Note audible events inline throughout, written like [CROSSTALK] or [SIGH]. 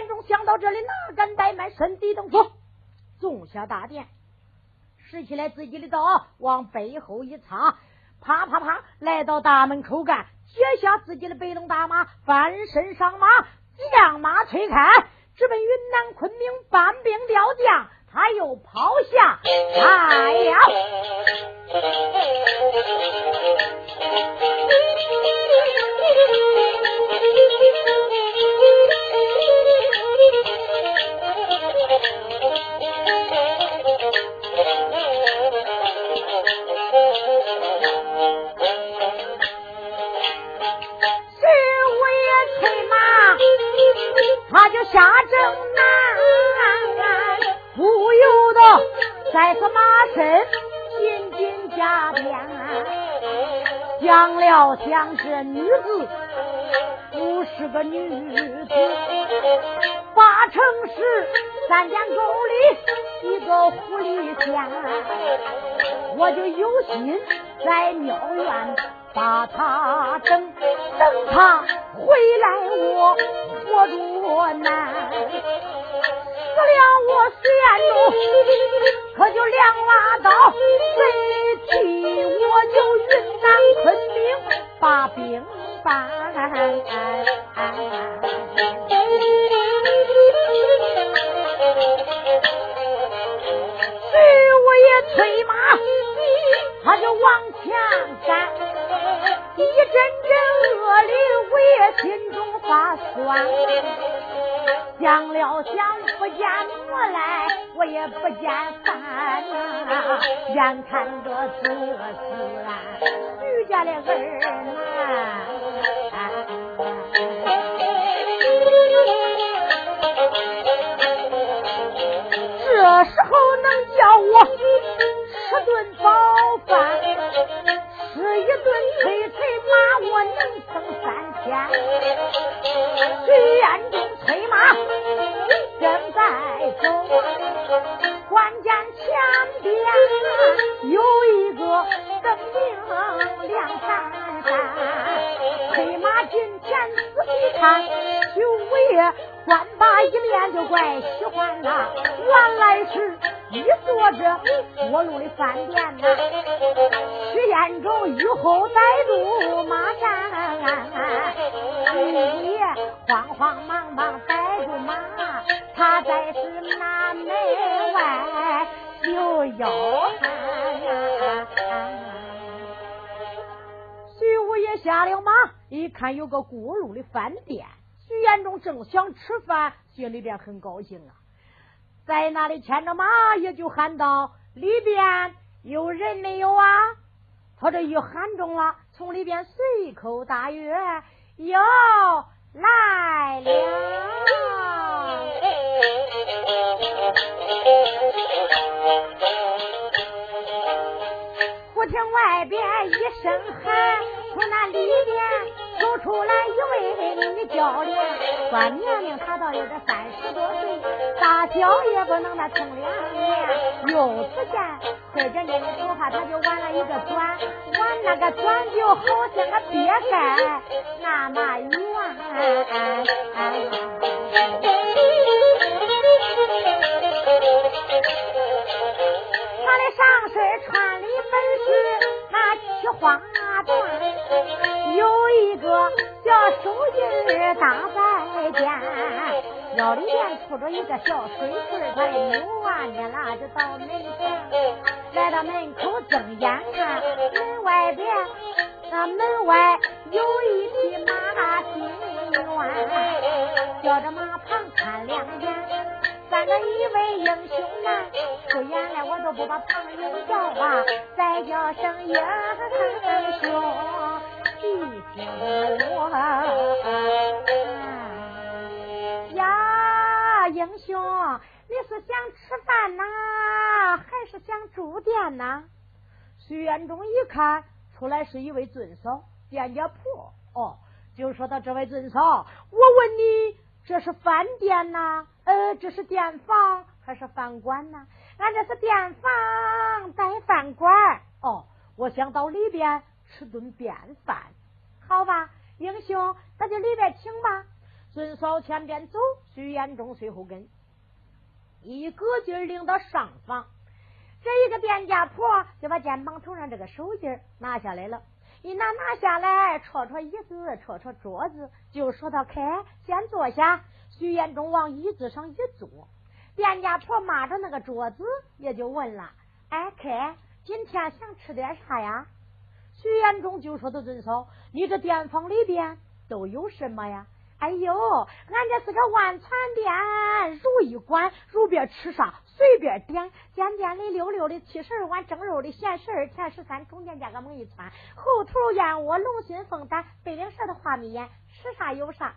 延忠想到这里，哪敢怠慢，身体等坐，纵下大殿，拾起来自己的刀，往背后一插，啪啪啪，来到大门口干，解下自己的白龙大马，翻身上马，将马推开，直奔云南昆明搬兵调将。他又跑下来了。他 [LAUGHS] 下正南，不由得再次马身紧紧加鞭，想了想这女子不是个女子，八成是三间沟里一个狐狸仙，我就有心在庙院把他整，等他回来我。活着难，死了我县中可就两拉刀，谁替我就云南昆明把兵办。往前赶，一阵阵恶灵我也心中。发酸，想了想，不见我来，我也不见饭呐。眼看着。这是俺徐家的儿呐，这时候能叫我吃顿饱饭，吃一顿催催马，我能撑三天。徐彦中催马正在走，关键前边有一个灯明亮闪闪，催马近前仔细看，徐五爷关把一面就怪喜欢呐，原来是一坐着过路的饭店呐。徐彦中雨后带路马站。徐爷慌慌忙忙带住马，他在是南门外就要喊。徐五爷下了马，一看有个过路的饭店，徐延忠正想吃饭，心里边很高兴啊，在那里牵着马，也就喊道：“里边有人没有啊？”他这一喊中了，从里边随口答曰。又来了，忽听外边一声喊，从那里边走出来一位女教练，说年龄他倒有个三十多岁，大小也不能那称两年，又只见。这着你的头发，他就玩了一个转，玩那个转就好像个别盖那么圆。他的上身穿的本是那七花缎，有一个叫手印大白笺。腰里面杵着一个小水棍，他的牛啊捏拉就到门前，来到门口睁眼看，门外边那门外有一匹马心愿，叫着马旁看两眼，三个一位英雄男，出眼来我都不把旁人叫啊，再叫声英雄，一听我。英雄，你是想吃饭呐，还是想住店呐？徐元忠一看出来是一位尊嫂，店家婆哦，就说到这位尊嫂，我问你，这是饭店呐？呃，这是店房还是饭馆呐？俺这是店房带饭馆哦，我想到里边吃顿便饭，好吧？英雄，那就里边请吧。尊嫂前边走，徐延忠随后跟，一个劲儿领到上房。这一个店家婆就把肩膀头上这个手巾拿下来了，一拿拿下来，戳戳椅子，戳戳桌子，就说道：“开，先坐下。”徐延忠往椅子上一坐，店家婆抹着那个桌子，也就问了：“哎，开，今天想吃点啥呀？”徐延忠就说：“的尊嫂，你这店房里边都有什么呀？”哎呦，俺这是个万传店，如意馆，如便吃啥随便点。见店里溜溜的七十二碗蒸肉的，咸十二甜十三，中间加个猛一窜，后头燕窝龙心凤胆，背领舌的花米眼，吃啥有啥。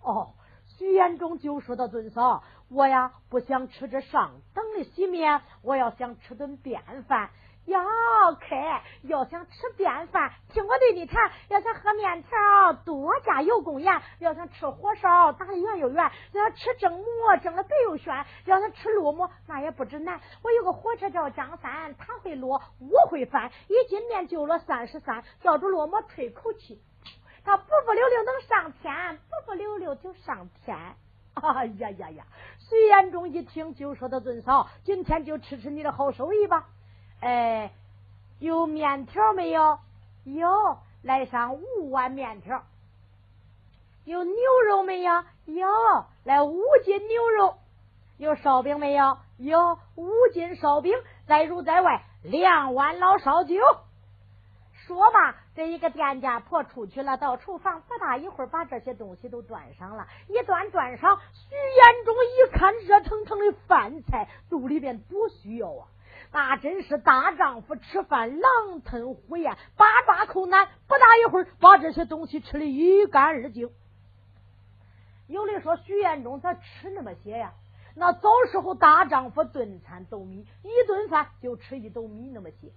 哦，徐延忠就说到尊嫂，我呀不想吃这上等的席面，我要想吃顿便饭。要开，要想吃便饭，听我对你谈。要想喝面条，多加油供盐；要想吃火烧，打的圆又圆；要想吃蒸馍，蒸的白又炫；要想吃烙馍，那也不止难。我有个火车叫张三，他会烙，我会翻。一斤面就了三十三，叫住烙馍吹口气，他不不溜溜能上天，不不溜溜就上天。哎呀呀呀！徐延忠一听就说：“的尊嫂，今天就吃吃你的好手艺吧。”哎，有面条没有？有，来上五碗面条。有牛肉没有？有，来五斤牛肉。有烧饼没有？有五斤烧饼。再如在外两碗老烧酒。说吧，这一个店家婆出去了，到厨房不大一会儿，把这些东西都端上了。一端端上，徐延忠一看热腾腾的饭菜，肚里边多需要啊！那真是大丈夫吃饭狼吞虎咽，八抓口难，不大一会儿把这些东西吃的一干二净。有的说徐彦忠他吃那么些呀？那早时候大丈夫顿餐斗米，一顿饭就吃一斗米那么些。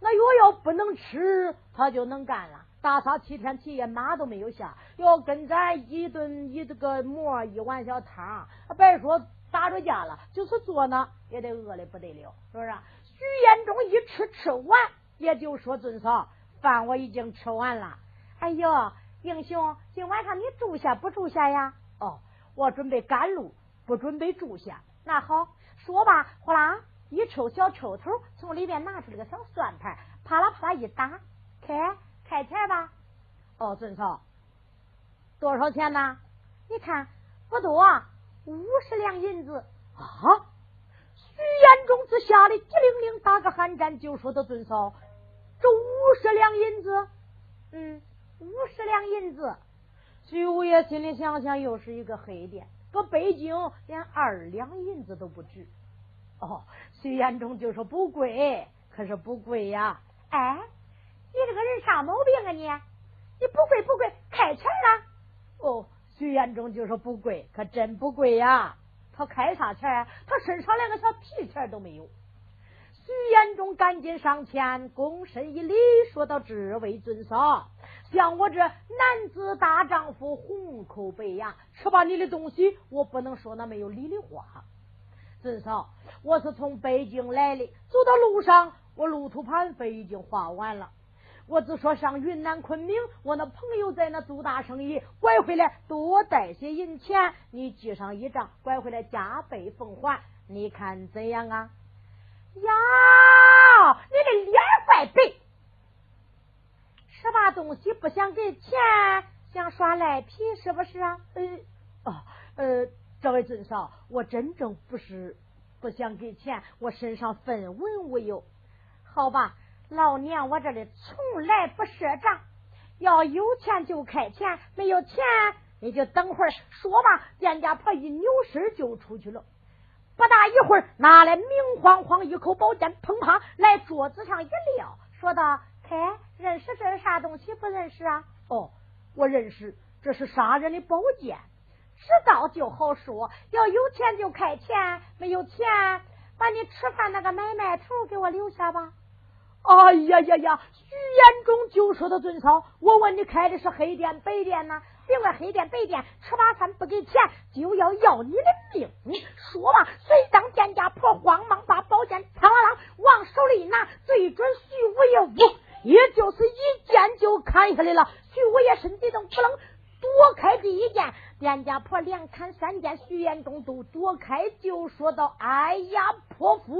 那药要不能吃，他就能干了，大嫂七天七夜马都没有下，要跟咱一顿一这个馍一碗小汤，别说。打着架了，就是坐那也得饿的不得了，是不是？徐延忠一吃吃完，也就说：“尊嫂，饭我已经吃完了。”哎呦，英雄，今晚上你住下不住下呀？哦，我准备赶路，不准备住下。那好，说吧，呼啦一抽小抽头，从里面拿出了个小算盘，啪啦啪啦一打，开开钱吧。哦，尊嫂，多少钱呢？你看不多。五十两银子啊！徐延忠子吓得机灵灵打个寒战，就说：“的尊嫂，这五十两银子，嗯，五十两银子。”徐五爷心里想想，又是一个黑店，搁北京连二两银子都不值。哦，徐延忠就说：“不贵，可是不贵呀。”哎，你这个人啥毛病啊你？你不贵不贵，开钱了？哦。徐延忠就说不贵，可真不贵呀！他开啥钱？他身上连个小提钱都没有。徐延忠赶紧上前，躬身一礼，说道：“这位尊嫂，像我这男子大丈夫，红口白牙，吃罢你的东西，我不能说那没有理的话。尊嫂，我是从北京来的，走到路上，我路途盘费已经花完了。”我只说上云南昆明，我那朋友在那做大生意，拐回来多带些银钱，你记上一账，拐回来加倍奉还，你看怎样啊？呀，你的脸怪白，吃罢东西不想给钱，想耍赖皮是不是啊？呃，哦，呃，这位尊少，我真正不是不想给钱，我身上分文无有，好吧。老娘我这里从来不赊账，要有钱就开钱，没有钱你就等会儿说吧。店家婆一扭身就出去了，不大一会儿拿来明晃晃一口宝剑，砰啪来桌子上一撂，说道：“开，认识这是啥东西？不认识啊？哦，我认识，这是杀人的宝剑。知道就好说，要有钱就开钱，没有钱把你吃饭那个买卖头给我留下吧。”哎呀呀呀！徐延忠就说：“的尊嫂，我问你开的是黑店白店呢？别管黑店白店，吃罢饭不给钱就要要你的命！说吧！”随当店家婆慌忙把宝剑嘡啷啷往手里一拿，对准徐五爷，呜，也就是一剑就砍下来了。徐五爷身体都不楞，躲开第一剑，店家婆连砍三剑，徐延忠都躲开，就说道：“哎呀，泼妇！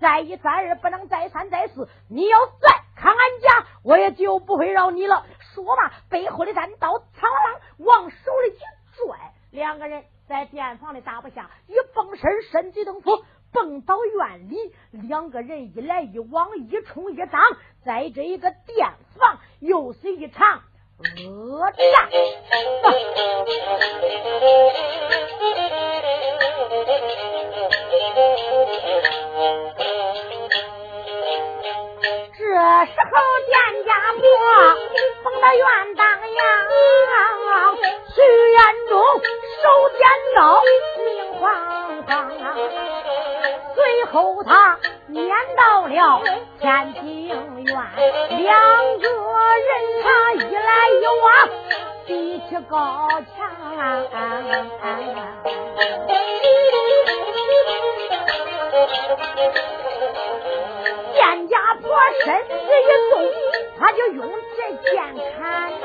再一再二，不能再三再四，你要再砍俺家，我也就不会饶你了。”说罢，背后的单刀苍啷往手里一拽，两个人在店房里打不下，一蹦身，身体登夫，蹦到院里，两个人一来一往，一冲一挡，在这一个店房又是一场。恶战，这时候店家婆逢到院当阳，徐延忠手尖刀，明晃晃，随后他撵到了天津院，两个人他一来一往，比起高墙。店家婆身子一动，他就用这剑砍呐。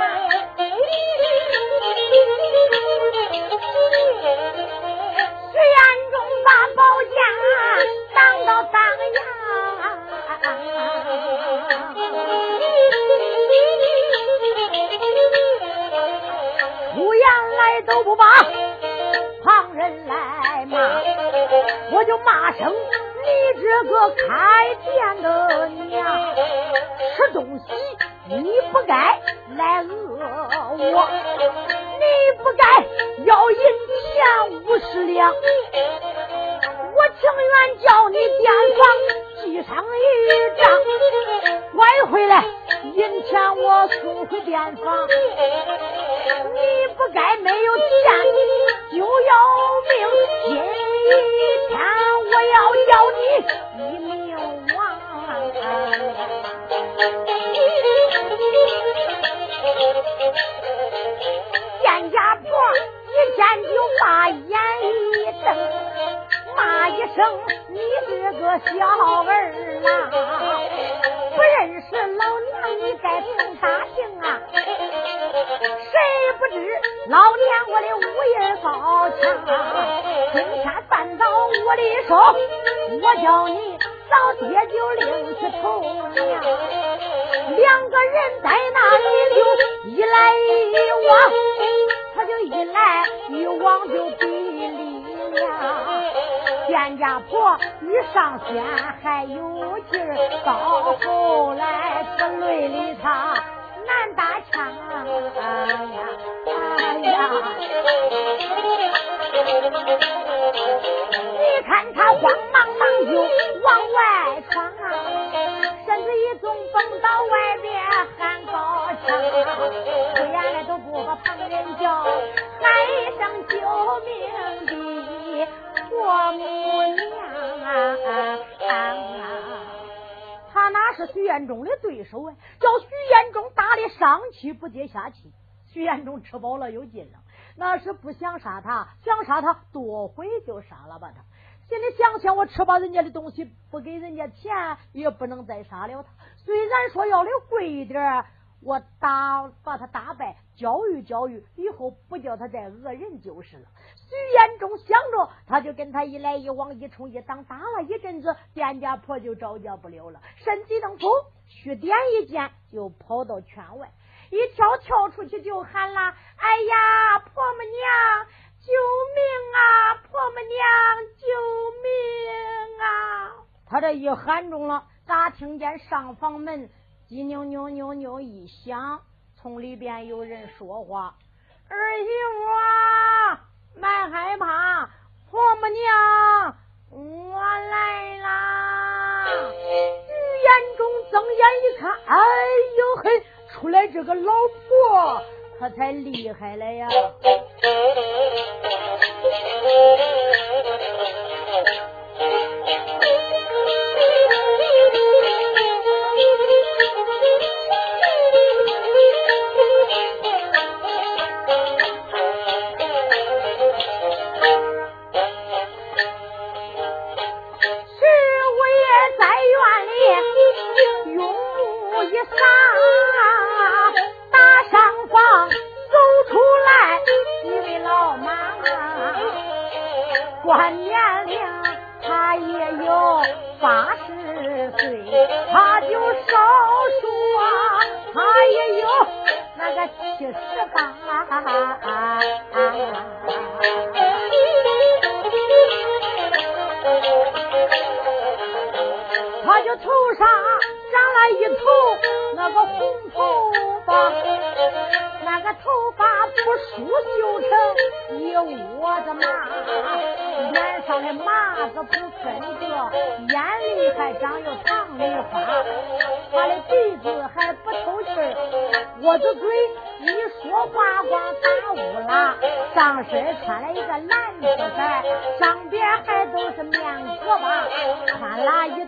徐延忠把宝当阳，出言来都不把旁人来骂，我就骂声。你这个开店的娘，吃东西你不该来讹我，你不该要银钱五十两，情愿叫你店房记上一账，拐回来银钱我送回店房，你不该没有钱就要命，今天。我要叫你一命亡！店家婆一见就把眼一瞪，骂一声：“你这个小儿郎，不认识老娘，你该从打听啊！谁不知老娘我的武艺高强？今天绊倒我的手，我叫你早爹就另去投娘。两个人在阿婆一上天还有劲儿，到后来是累里他难打枪。哎呀，哎呀！你看他慌忙忙就往外母娘啊！他哪是徐彦忠的对手啊？叫徐彦忠打的上气不接下气，徐彦忠吃饱了有劲了。那是不想杀他，想杀他多回就杀了吧他。心里想想，我吃饱人家的东西，不给人家钱，也不能再杀了他。虽然说要的贵一点，我打把他打败，教育教育，以后不叫他再讹人就是了。徐延忠想着，他就跟他一来一往，一冲一挡，打了一阵子，店家婆就招架不了了，身体登风，虚点一剑，就跑到圈外。一跳跳出去就喊了：“哎呀，婆母娘，救命啊！婆母娘，救命啊！”他这一喊中了，咋听见上房门叽扭扭扭扭一响，从里边有人说话：“儿媳妇啊这个老婆，可才厉害了呀！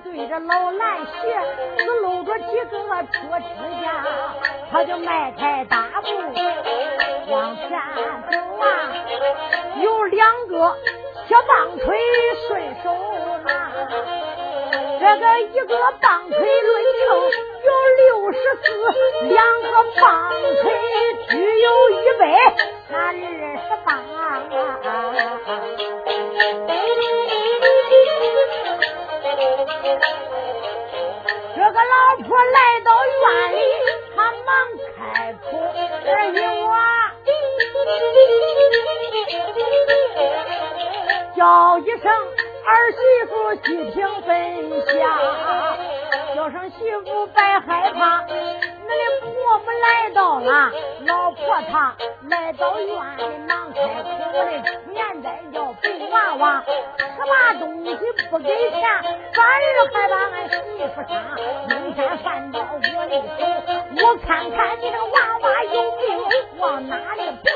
对着老蓝鞋，只露着几个破指甲，他就迈开大步往前走啊，有两个小棒槌顺手拿，这个一个棒槌论称有六十四，两个棒槌只有一百那二十八。这个老婆来到院里，他忙开口：“儿媳我，叫一声儿媳妇，细听分享。叫声媳妇，别害怕，那的婆母来到了，老婆她来到院里，忙开口：我的出年在叫白娃娃。”什么东西不给钱，反而还把俺媳妇杀。明天饭到我的手，我看看你这个娃娃有病往哪里爬。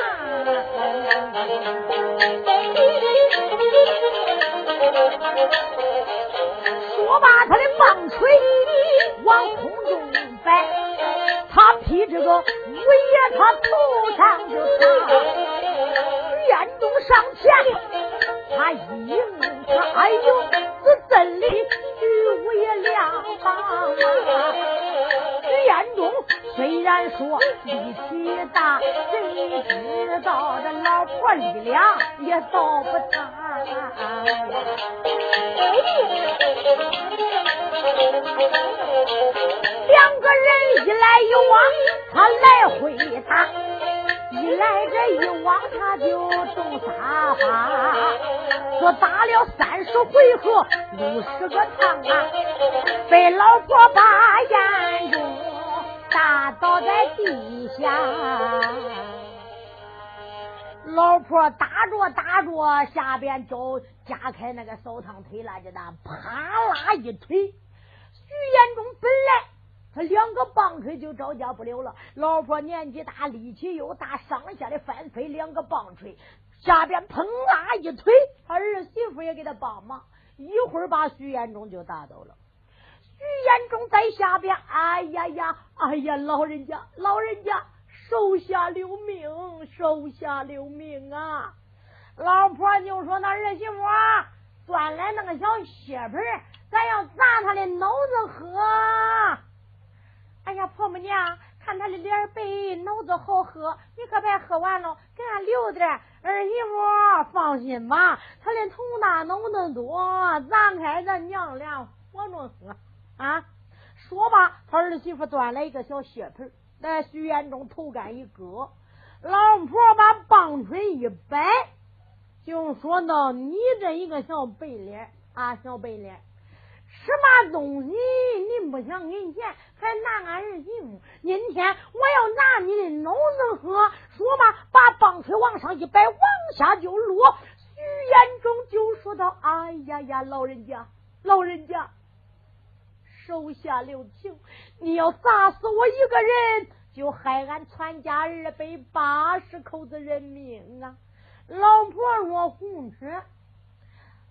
我把，他的棒槌往空中摆，他劈这个五爷他头上就打，严重上前。他一迎他，哎呦，这真里徐五爷两旁。徐彦中虽然说力气大，谁知道这老婆力量也到不大。两个人一来一往，他来回打。一来这一往，他就动沙发，说打了三十回合，五十个趟啊，被老婆把眼中打倒在地下。老婆打着打着，下边就夹开那个扫堂腿了，就那啪啦一推，徐延忠本来。他两个棒槌就招架不了了，老婆年纪大，力气又大，上下的翻飞两个棒槌，下边砰啦一推，他儿媳妇也给他帮忙，一会儿把徐延忠就打倒了。徐延忠在下边，哎呀呀，哎呀，老人家，老人家，手下留命，手下留命啊！老婆就说：“那儿媳妇端来那个小血盆，咱要砸他的脑子喝。”哎呀，婆母娘，看他的脸白，脑子好喝，你可别喝完了，给俺留点。儿媳妇放心吧，他的头大脑子多，咱开咱娘俩活着喝啊。说罢，他儿媳妇端来一个小血盆，在徐延忠头干一搁，老婆把棒槌一摆，就说道：“你这一个小白脸啊，小白脸。”什么东西？你不想给钱，还拿俺儿媳妇？今天我要拿你的脑子喝。说吧，把棒槌往上一摆，往下就落。徐延忠就说道：“哎呀呀，老人家，老人家，手下留情！你要砸死我一个人，就害俺全家二百八十口子人命啊！老婆若红吃。”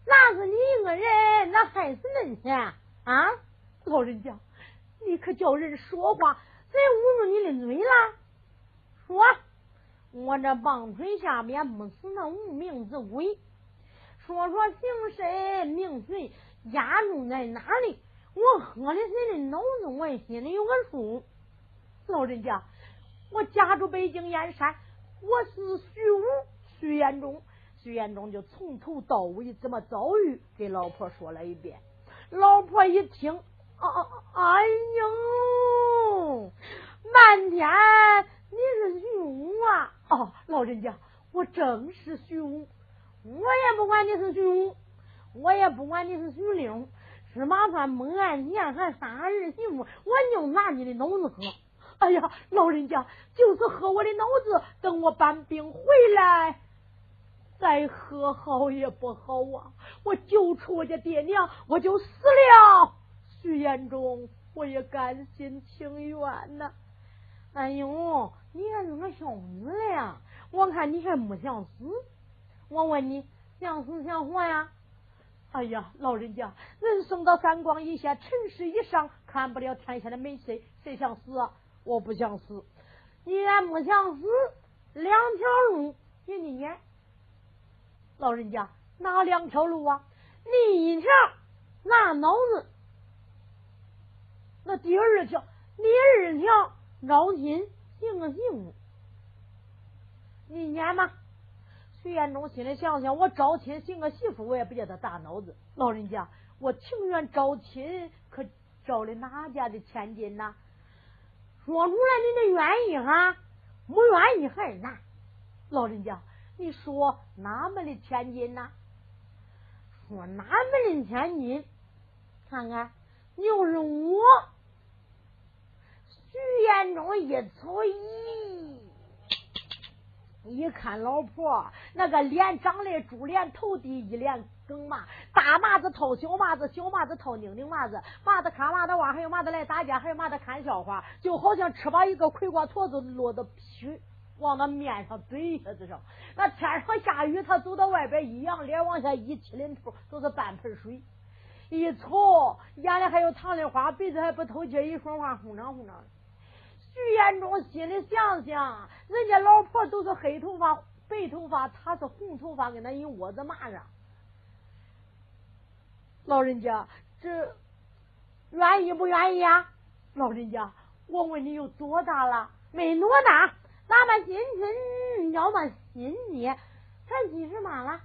那是你一个人，那害死恁些啊！老人家，你可叫人说话，谁捂住你的嘴了？说，我这棒槌下面不死那无名之鬼，说说姓谁名谁，家住在哪里？我喝的谁的脑子，我心里有个数。老人家，我家住北京燕山，我是徐武徐延忠。徐延忠就从头到尾怎么遭遇给老婆说了一遍。老婆一听，啊，哎呦，漫天你是徐武啊？哦，老人家，我正是徐武，我也不管你是徐武，我也不管你是徐令，芝麻饭蒙案前还三儿媳妇，我就拿你的脑子喝。哎呀，老人家，就是喝我的脑子，等我搬兵回来再喝好也不好啊！我救出我家爹娘，我就死了。徐延忠，我也甘心情愿呐。哎呦，你还是个小子呀？我看你还没想死。我问你，想死想活呀？哎呀，老人家，人生到三光一线，尘世以上，看不了天下的美色，谁想死啊？我不想死，你也不想死，两条路给你演。老人家哪两条路啊？第一条拿脑子，那第二条，第二条招亲行个媳妇，你演吗？徐延忠心里想想，我招亲寻个媳妇，我也不叫他大脑子。老人家，我情愿招亲，可招的哪家的千金呐？说出来你的愿意哈，不愿意还是难。老人家，你说哪门的千金呐？说哪门的千金？看看，就是我。徐延忠一瞅，咦，一看老婆那个脸长得猪脸头地，一脸梗嘛。大麻子套小麻子，小麻子套拧拧麻子，麻子看麻子玩，还有麻子来打架，还有麻子看笑话，就好像吃把一个葵瓜坨子落到皮往那面上怼一下子上。那天上下雨，他走到外边一仰脸往下一七零头，都是半盆水。一瞅眼里还有糖的花，鼻子还不透气，一说话轰嚷轰嚷。徐延忠心里想想，人家老婆都是黑头发、白头发，他是红头发，跟那一窝子蚂蚱。老人家，这愿意不愿意啊？老人家，我问你有多大了？没多大，哪么今天要么新年才几十八了？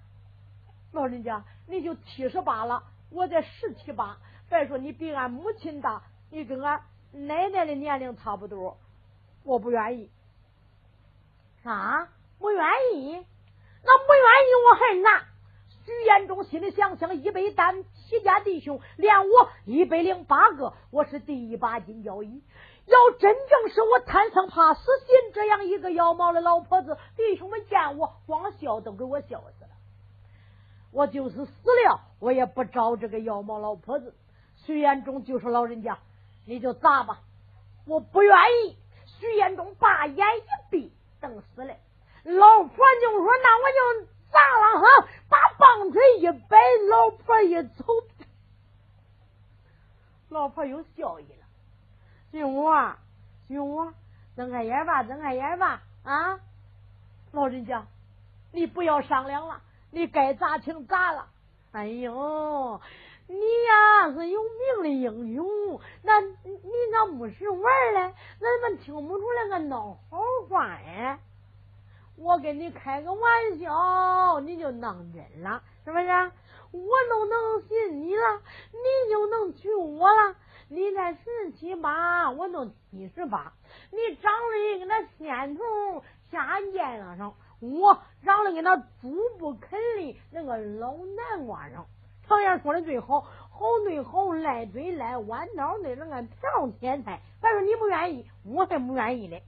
老人家，你就七十八了，我才十七八。别说你比俺母亲大，你跟俺奶奶的年龄差不多，我不愿意。啥？不愿意？那不愿意我还难。徐延忠心里想想，一百单齐家弟兄，连我一百零八个，我是第一把金交椅。要真正是我贪生怕死，信这样一个妖毛的老婆子，弟兄们见我光笑都给我笑死了。我就是死了，我也不招这个妖毛老婆子。徐延忠就说：“老人家，你就砸吧，我不愿意。”徐延忠把眼一闭，等死了。老婆就说：“那我就。”砸了哈！把棒槌一摆，老婆一走，老婆有笑意了。兄啊，兄啊，睁开眼吧，睁开眼吧啊！老人家，你不要商量了，你该砸请砸了。哎呦，你呀是有名的英雄，那你咋没事玩嘞？那怎么听不出来个孬好话呀？我跟你开个玩笑，你就当真了，是不是？我都能信你了，你就能娶我了。你才十七八，我都七十八，你长得跟那仙童下贱了上，我长得跟那猪不啃的那个老南瓜上。常言说的最好，好对好，赖对赖，弯刀对那个条天菜。反正你不愿意，我才不愿意嘞。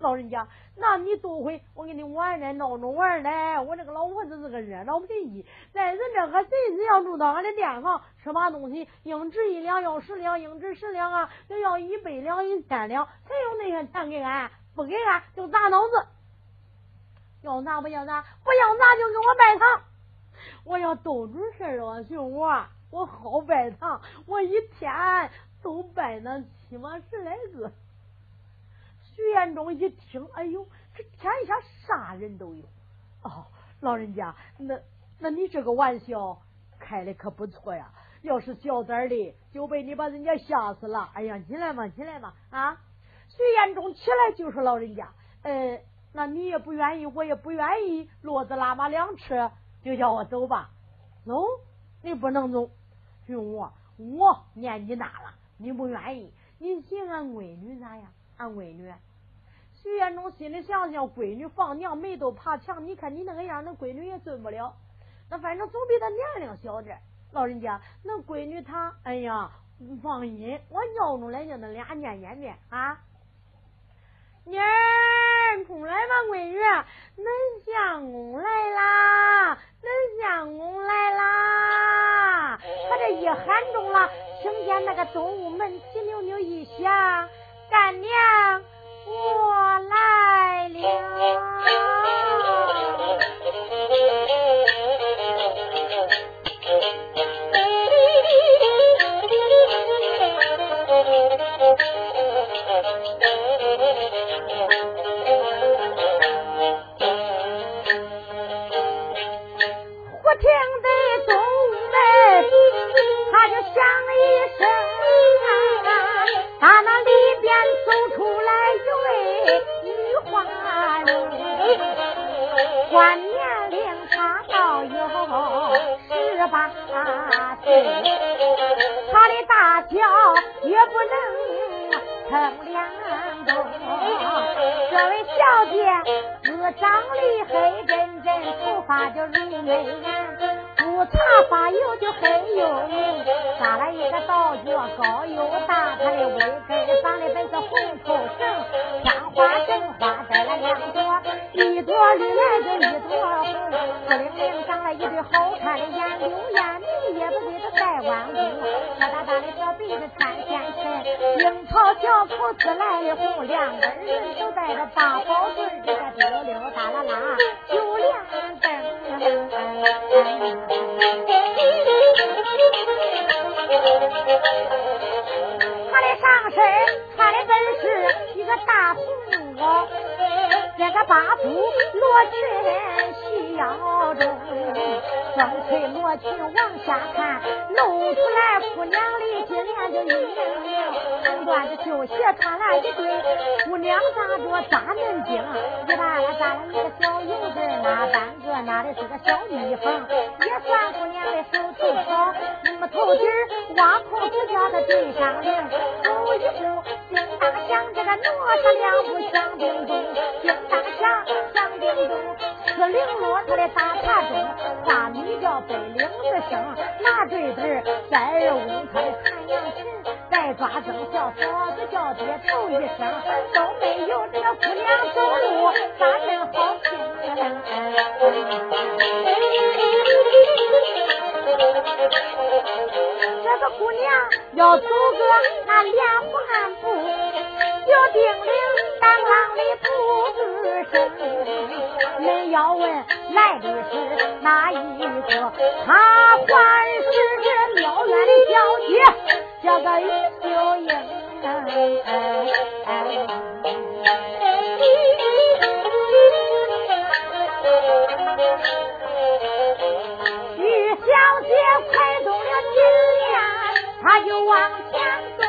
老人家，那你多会我跟你玩呢，闹着玩呢。我这个老婆子是个热闹脾气，在人这个谁只要住到俺的店房，吃嘛东西，应值一两要十两，应值十两啊，就要一百两一千两，才有那些钱给俺，不给俺就砸脑子。要砸不要砸，不要砸就给我拜堂。我要兜住事了，兄我，我好拜堂，我一天都拜那起码十来个。徐延忠一听，哎呦，这天下啥人都有哦，老人家，那那你这个玩笑开的可不错呀。要是小点的，就被你把人家吓死了。哎呀，起来嘛，起来嘛，啊！徐延忠起来就说：“老人家，呃，那你也不愿意，我也不愿意，骡子拉马两车，就叫我走吧。走，你不能走。兄我，我年纪大了，你不愿意，你寻俺闺女咋样？俺闺女，徐延忠心里想想，闺女放娘没都爬墙，你看你那个样，那闺女也尊不了。那反正总比他年龄小点。老人家，那闺女她，哎呀，放心，我尿出来就那俩念念念啊。妮儿，出来吧，闺女，恁相公来啦，恁相公来啦。他这一喊中了，听见那个东屋门吱扭扭一响，干娘，我来了。万年龄他倒有十八岁，他的大小也不能称量中。这位小姐自长得黑真真，头发就如美不擦发油就黑又浓，扎了一个倒角高又大，他的尾根长的本是红头绳，香花正花栽了两朵，一朵绿来就一朵红，孤零零长了一对好看的眼，柳眼眉也不给他带弯弓，大大大的小鼻子穿天神，樱桃小口子来的红，两个人都带着大宝棍，吹罗裙往下看，露出来姑娘的金链子一明明，红缎子绣鞋穿了一对，姑娘扎着扎嫩精，一把拉扎了一个小油子，那半个那的是个小蜜蜂，也算姑娘的手头好，那么头顶挖空子叫他对上领，走一步当响，这个挪他两步响叮咚，叮当响响叮咚，四零落他的大茶盅，大米叫背领子声，拿坠子在二翁他的弹扬琴，再抓正叫嫂子叫爹头一声，都没有这个姑娘走路咋真好听呢。这个姑娘要走个那连环步，有叮铃当啷的兔子声。恁要问来的是哪一个？她还是这庙院的小姐，叫个于秀英。他就往前走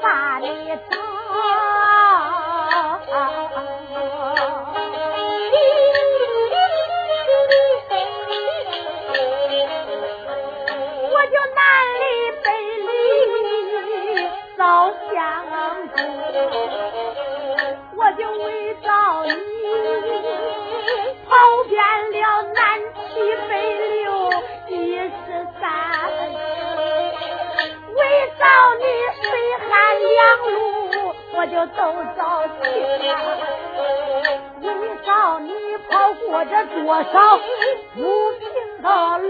把你找都着急了，为找你跑过这多少不平的路？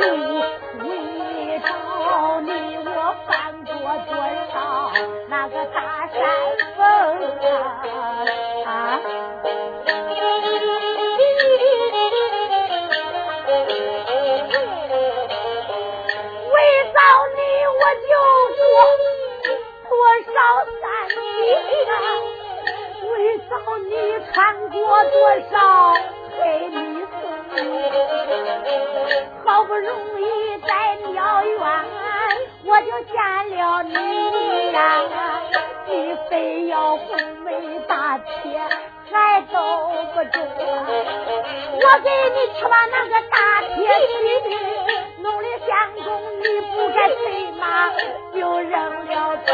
为找你我翻过多少我多少黑泥松？好不容易在庙院，我就见了你呀！你非要红梅大铁还兜不住，我给你吃把那个大铁皮，弄的相公你不该催马就扔了走，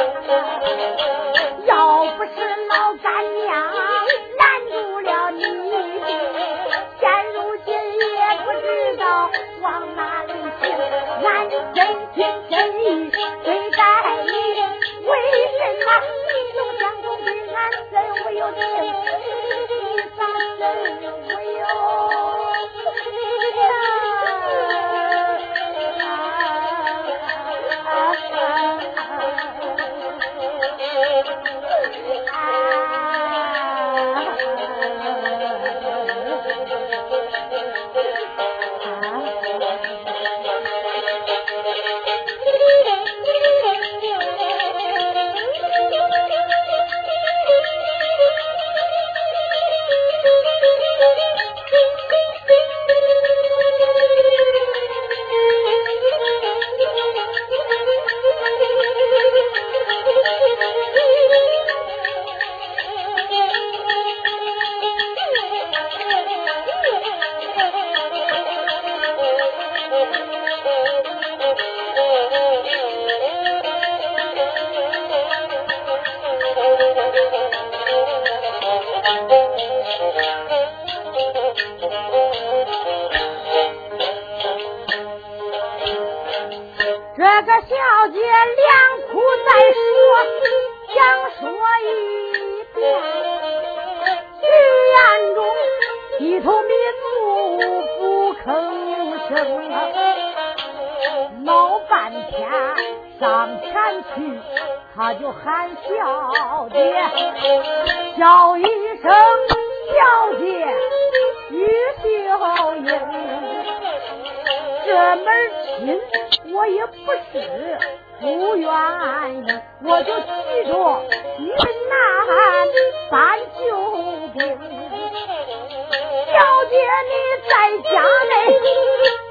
真没低头迷目不吭声，闹半天上前去，他就喊小姐，叫一声小姐于秀英，这门亲。我也不是不愿意，我就急着云南搬救兵。爹你在家内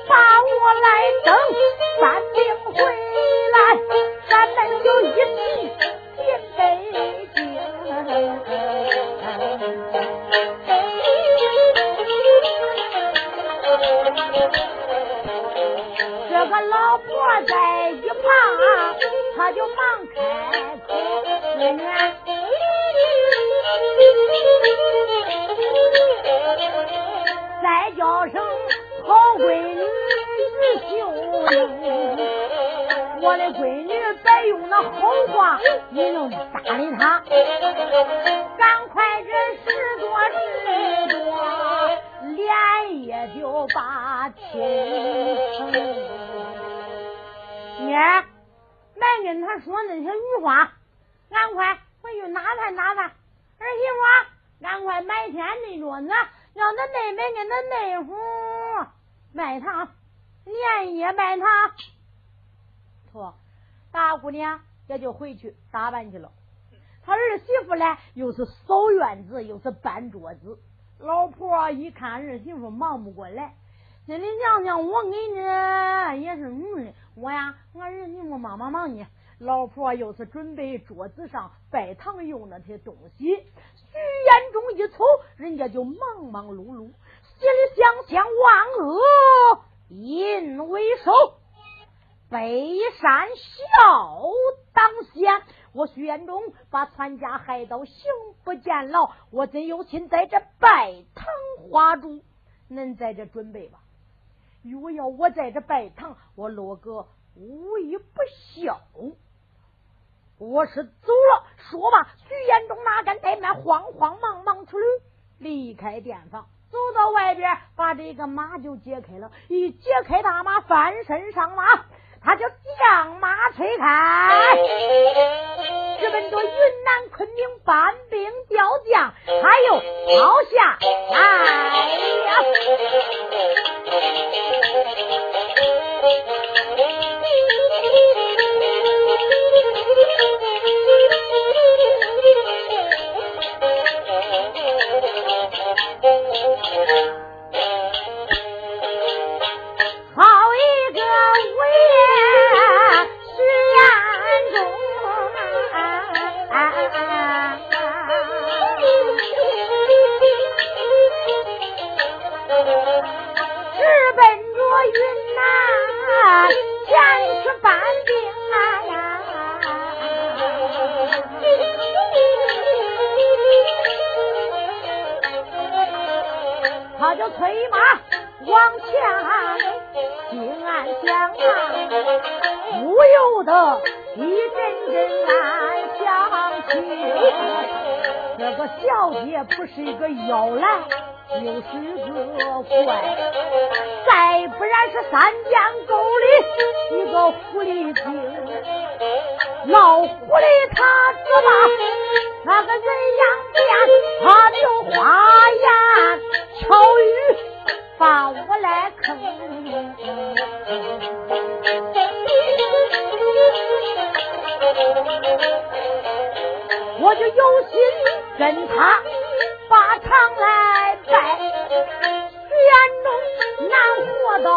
把我来等，三兵回来，咱们就一起进北京。这个老婆在一旁，他就忙开口：“，叫声好闺女玉秀我的闺女别用那好话，你能搭理她？赶快这十多十多，连夜就把亲。你没跟他说那些语话，赶快回去拿饭拿饭。儿媳妇，赶快买天那桌子，让恁妹妹跟恁妹夫拜堂，连夜拜堂。错，大姑娘也就回去打扮去了。他儿媳妇呢，又是扫院子，又是搬桌子。老婆一看儿媳妇忙不过来，那你娘娘，我给你也是女人，我呀，我儿媳妇忙忙忙呢。老婆又是准备桌子上拜堂用那些东西，徐延忠一瞅，人家就忙忙碌碌，心里想想万恶淫为首，北山孝当先。我徐延忠把全家害到刑不见牢，我真有心在这拜堂花烛，恁在这准备吧。若要我在这拜堂，我落个无一不孝。我是走了，说吧。徐延忠哪敢怠慢，慌慌忙忙出驴，离开店房，走到外边，把这个马就解开了。一解开大马，翻身上马，他就将马推开，直奔着云南昆明搬兵调将，还有跑下来 [LAUGHS] 催马往前，心暗想啊，不由得一阵阵暗想起，这个小姐不是一个妖来，就是个怪，再不然是三江沟里一个狐狸精，老狐狸他只把那个人。跟他把长来拜，眼中难活到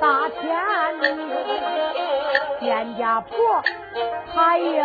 大天明。店家婆他也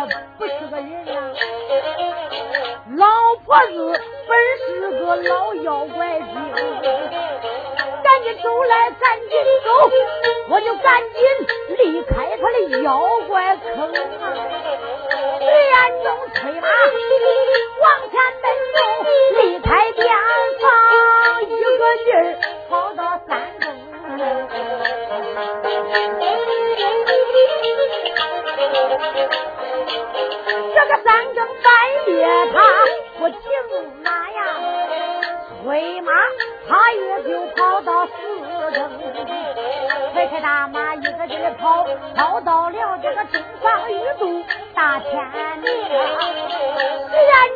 逃到了这个东方玉都大天明，眼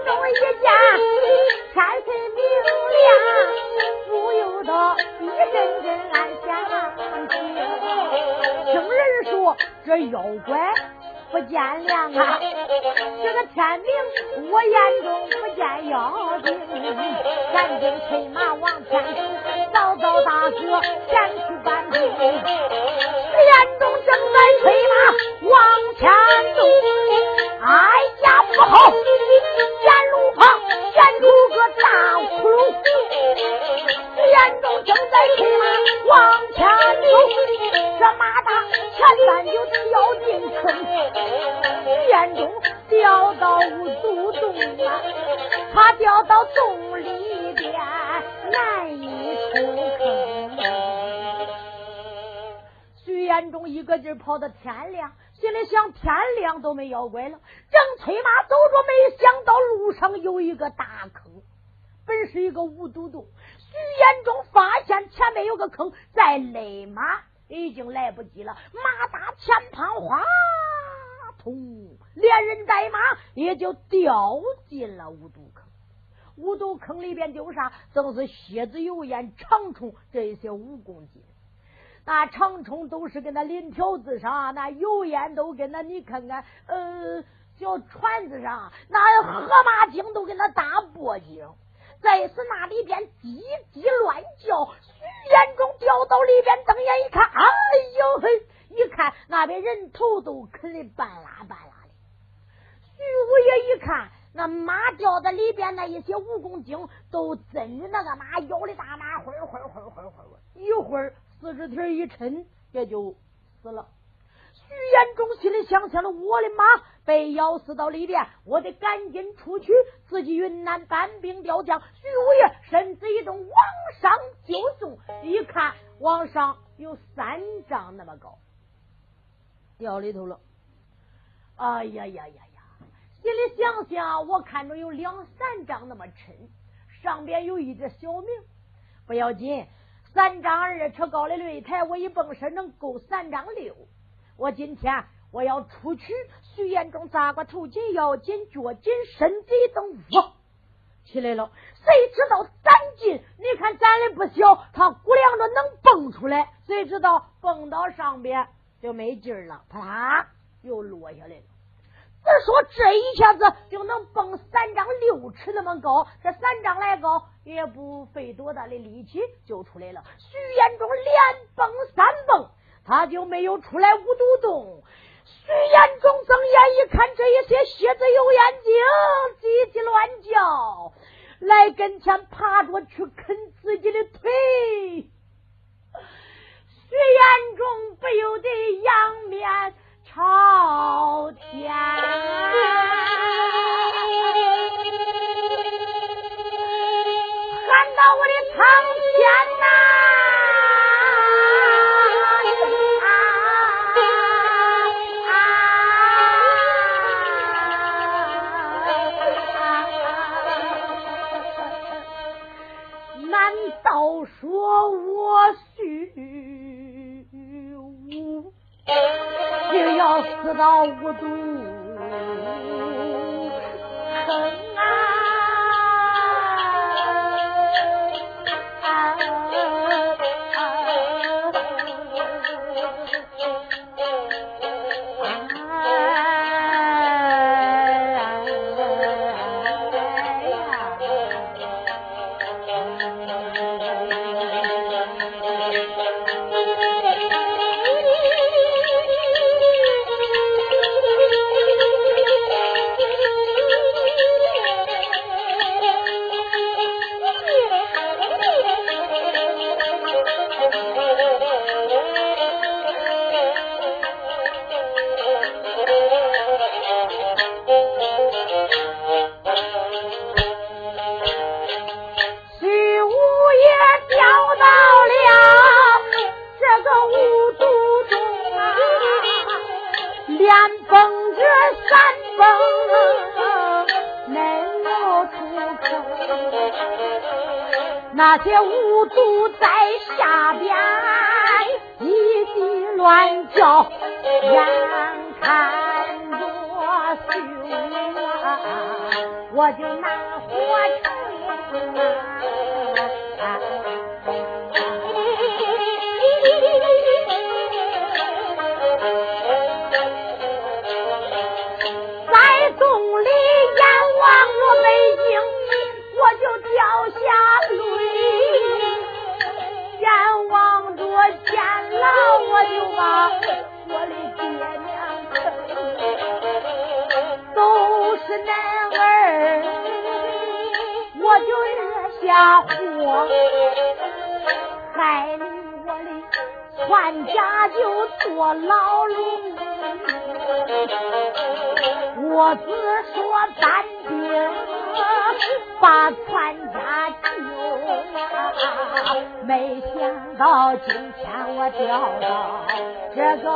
中一见天色明亮，不由得一阵阵暗想，听人说这妖怪。不见亮啊！这个天明，我眼中不见妖精，赶紧催马往前走，找找大哥，前去搬兵。眼中催马往前走。哎呀，不好！沿路旁站住个大窟窿，眼中正在催马往前走。这马达前三就掉进坑，眼中掉到五祖洞啊，他掉到洞里边难以出坑。眼中一个劲跑到天亮，心里想天亮都没妖怪了，正催马走着，没想到路上有一个大坑，本是一个无毒洞。徐延忠发现前面有个坑，再勒马已经来不及了，马打前旁，哗，通，连人带马也就掉进了无毒坑。无毒坑里边丢啥？都是蝎子、油烟、长虫这些蜈蚣精。那长虫都是跟那鳞条子上，那油烟都跟那你看看，呃，小船子上，那河马精都给他打脖颈。再是那里边叽叽乱叫，徐延忠掉到里边，瞪眼一看，哎呦嘿！一看那边人头都啃的半拉半拉的。徐五爷一看，那马掉在里边，那一些蜈蚣精都真那个马，咬的大马，会儿会儿会儿会儿会儿，一会儿四肢体一抻，也就死了。徐延忠心里想：想了，我的马被咬死到里边，我得赶紧出去，自己云南搬兵调将。徐五爷身子一动，往上就送。一看，往上有三丈那么高，掉里头了。哎呀呀呀呀！心里想想，我看着有两三丈那么沉，上边有一只小名，不要紧，三丈二尺高的擂台，我一蹦身能够三丈六。我今天我要出去，徐延忠扎个头紧腰紧脚紧，身子一动，哇，起来了。谁知道咱进？你看咱的不小，他估量着能蹦出来。谁知道蹦到上边就没劲了，啪嗒又落下来了。只说这一下子就能蹦三丈六尺那么高，这三丈来高也不费多大的力气就出来了。徐延忠连蹦三蹦。他就没有出来五毒洞。徐延忠睁眼一看，这一些蝎子有眼睛，叽叽乱叫，来跟前爬着去啃自己的腿。徐延忠不由得仰面朝天，喊到我的苍天呐！说我虚无就要死到无毒坑。啊教导这个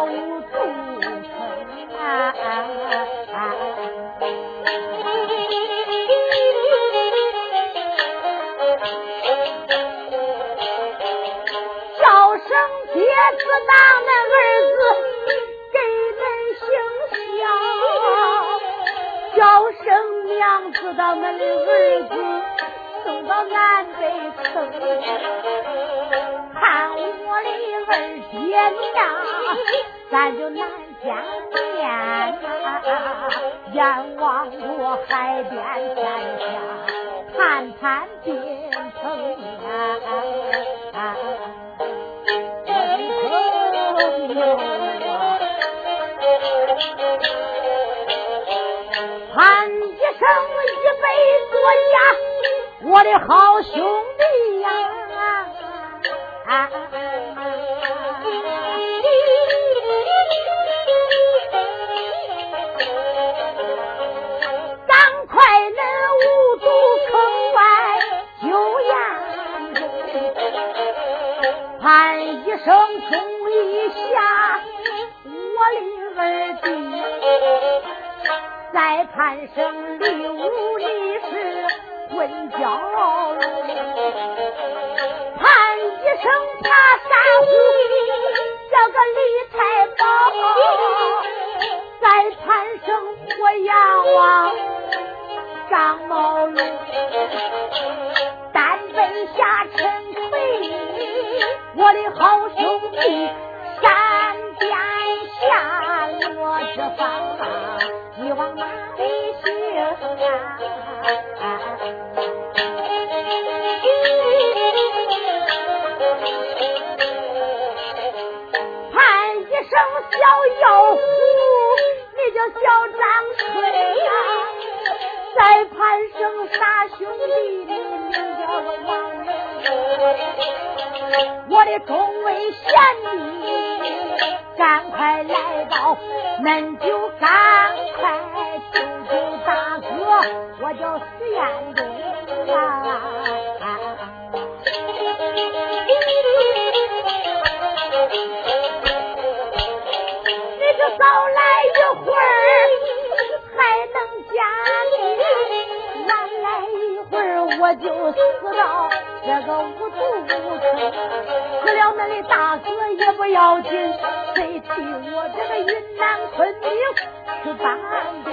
我的众位贤弟，赶快来到，恁酒这个五毒坑。死了恁的大哥也不要紧，谁替我这个云南昆明去搬兵？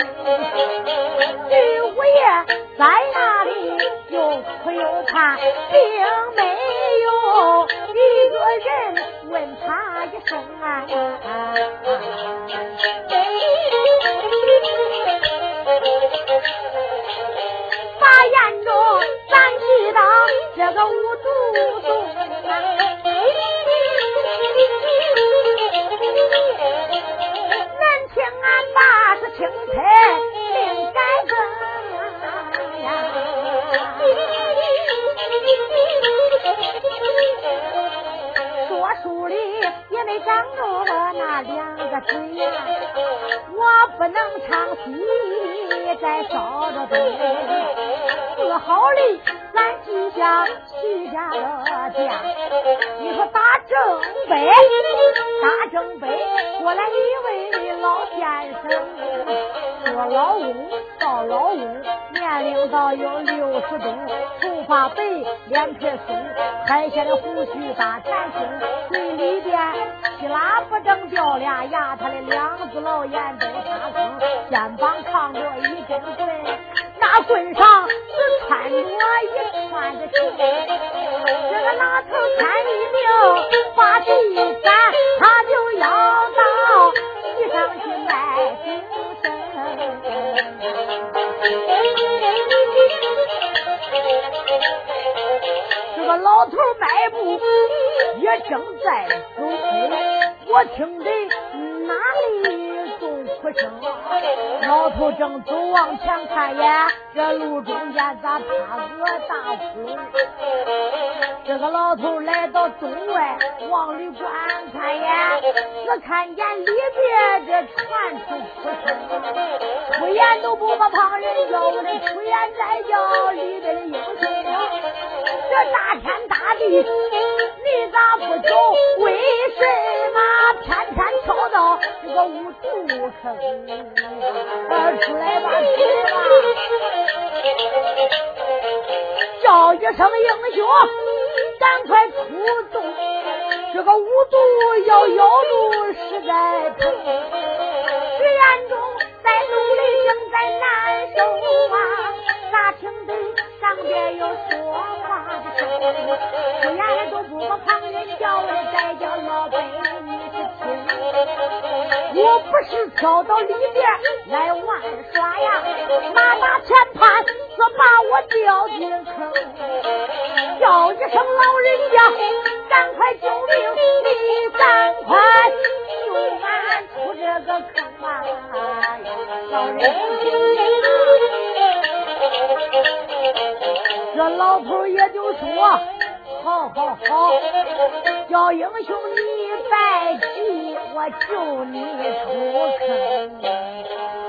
好里咱记下徐家的家，你说打正北，打正北过来一位老先生，说老翁到老翁，年龄到有六十多，头发白，脸皮松，海下的胡须大缠胸，嘴里边稀拉不正掉俩牙，他的两只老眼都发光，肩膀扛着一根棍，那棍上只穿着一串的绳。这个老头看一命把地三，他就要到地上去卖精神。这个老头迈步也正在走，我听得哪里声？老头正走往前看呀，这路中间咋趴个大窟窿？这个老头来到洞外，往里观看呀，只看见里边这传出哭声，出言都不把旁人叫，我的出言再叫里边的英雄。这大天大地，你咋不走？为什么偏偏跳到这个五毒坑？出来吧，出来吧！叫一声英雄，赶快出动！这个五毒要要路实在疼，徐彦中在努力，正在难受啊！咋听得上边有说话的声？不言都不把旁人叫的，再叫老百姓。我不是跳到里边来玩耍呀，马马前盼是把我掉进坑，叫一声老人家，赶快救命！你赶快救俺出这个坑啊！老人这老头也就说。好好好，叫英雄你别急，我救你出坑。